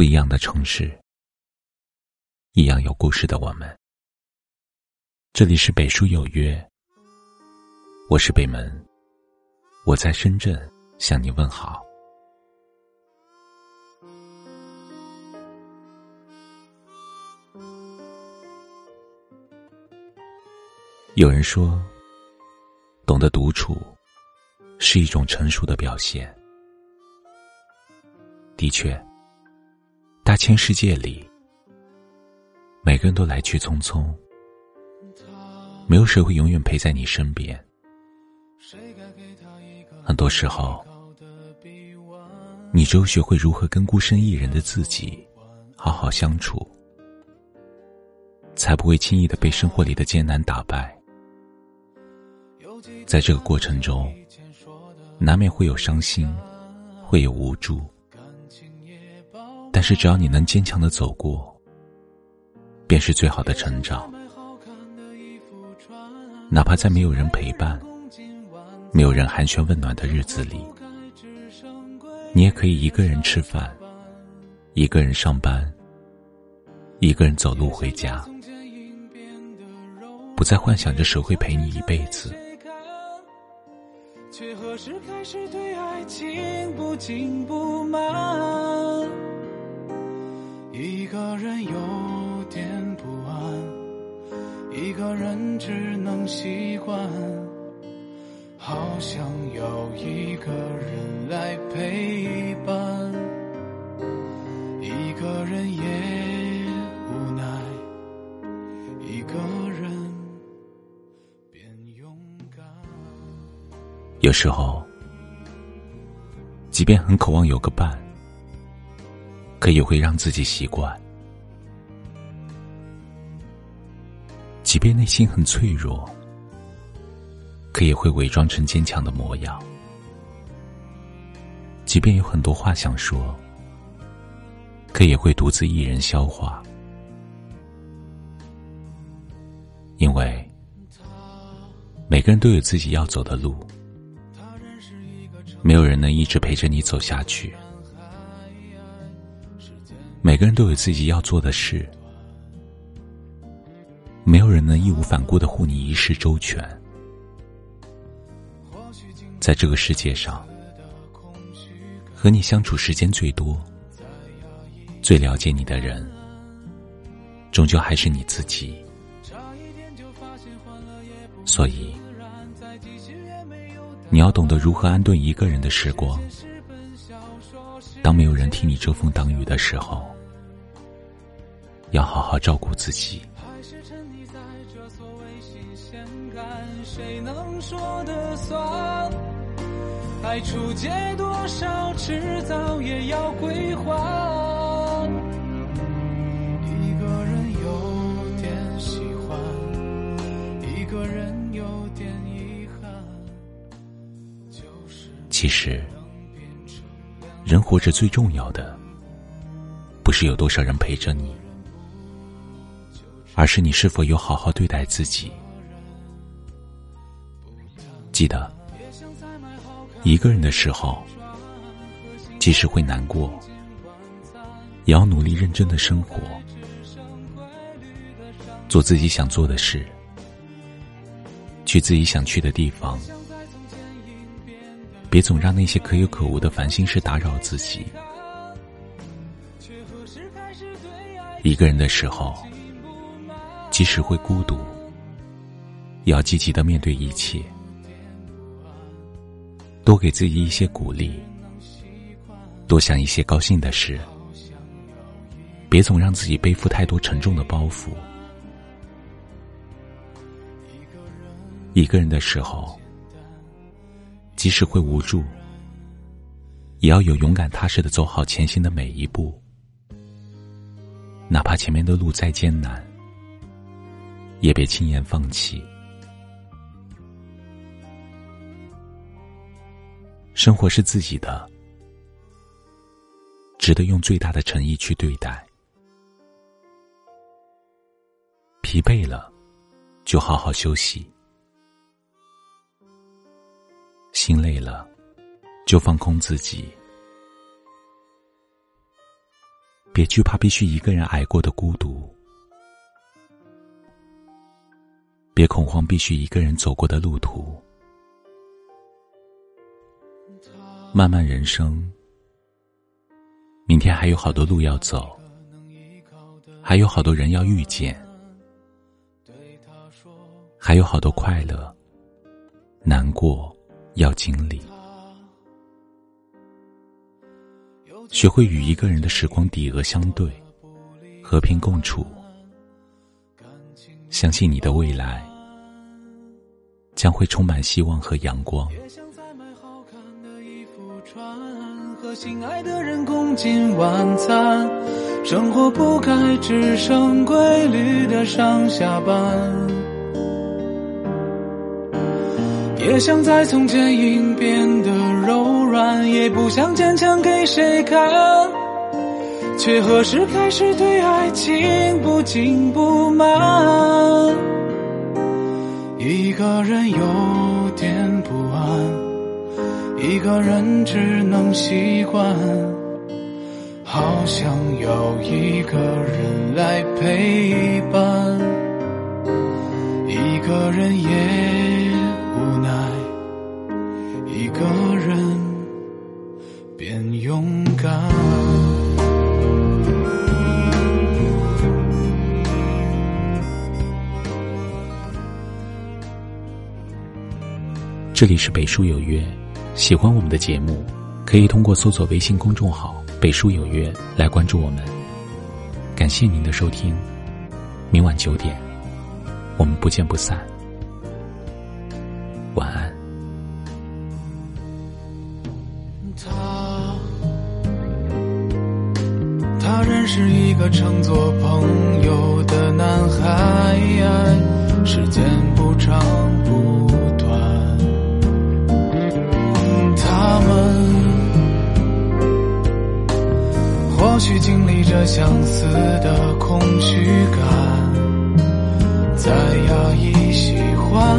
不一样的城市，一样有故事的我们。这里是北书有约，我是北门，我在深圳向你问好。有人说，懂得独处是一种成熟的表现。的确，大千世界里，每个人都来去匆匆，没有谁会永远陪在你身边。很多时候，你只有学会如何跟孤身一人的自己好好相处，才不会轻易的被生活里的艰难打败。在这个过程中，难免会有伤心，会有无助。但是只要你能坚强的走过，便是最好的成长。哪怕在没有人陪伴、没有人寒暄问暖的日子里，你也可以一个人吃饭，一个人上班，一个人走路回家，不再幻想着谁会陪你一辈子。却何时开始对爱情不紧不慢？一个人有点不安，一个人只能习惯，好想要一个人来陪伴，一个人也无奈，一个人变勇敢。有时候，即便很渴望有个伴，可也会让自己习惯；即便内心很脆弱，可也会伪装成坚强的模样；即便有很多话想说，可也会独自一人消化。因为每个人都有自己要走的路。没有人能一直陪着你走下去。每个人都有自己要做的事，没有人能义无反顾的护你一世周全。在这个世界上，和你相处时间最多、最了解你的人，终究还是你自己。所以。你要懂得如何安顿一个人的时光。当没有人替你遮风挡雨的时候，要好好照顾自己。谁能说得算？爱出借多少，迟早也要归还。一个人有点喜欢，一个人有点遗憾。其实，人活着最重要的，不是有多少人陪着你，而是你是否有好好对待自己。记得，一个人的时候，即使会难过，也要努力认真的生活，做自己想做的事，去自己想去的地方。别总让那些可有可无的烦心事打扰自己。一个人的时候，即使会孤独，也要积极的面对一切。多给自己一些鼓励，多想一些高兴的事。别总让自己背负太多沉重的包袱。一个人的时候。即使会无助，也要有勇敢踏实的走好前行的每一步，哪怕前面的路再艰难，也别轻言放弃。生活是自己的，值得用最大的诚意去对待。疲惫了，就好好休息。心累了，就放空自己。别惧怕必须一个人挨过的孤独，别恐慌必须一个人走过的路途。漫漫人生，明天还有好多路要走，还有好多人要遇见，还有好多快乐、难过要经历。学会与一个人的时光抵额相对，和平共处，相信你的未来将会充满希望和阳光。和心爱的人共进晚餐，生活不该只剩规律的上下班。也想在从前应变的柔软，也不想坚强给谁看，却何时开始对爱情不紧不慢？一个人有点不安。一个人只能习惯，好想有一个人来陪伴，一个人也无奈，一个人变勇敢。这里是北书有约。喜欢我们的节目，可以通过搜索微信公众号“北书有约”来关注我们。感谢您的收听，明晚九点，我们不见不散。晚安。他，他认识一个称作朋友的男孩，时间不长相似的空虚感，再压抑喜欢，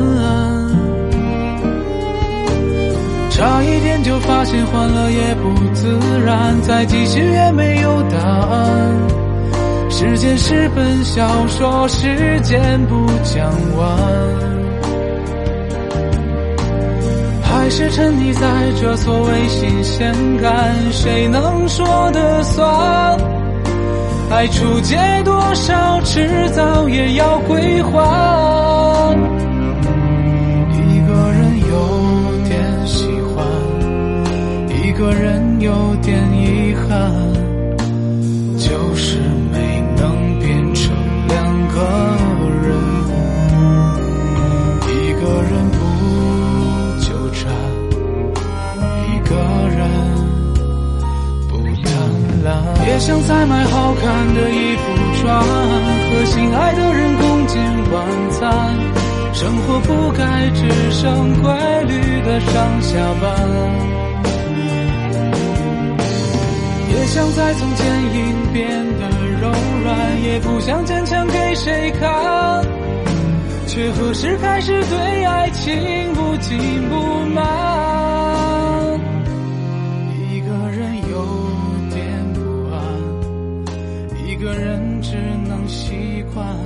差一点就发现欢乐也不自然，再继续也没有答案。时间是本小说，时间不讲完。还是沉溺在这所谓新鲜感，谁能说得算？爱出界多少，迟早也要归还。一个人有点喜欢，一个人有点遗憾。就是没能变成两个也想再买好看的衣服穿，和心爱的人共进晚餐。生活不该只剩规律的上下班。也想在从前硬变的柔软，也不想坚强给谁看，却何时开始对爱情不紧不慢？一个人有。一个人只能习惯，